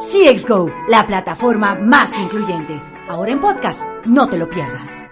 CXGO, la plataforma más incluyente. Ahora en podcast, no te lo pierdas.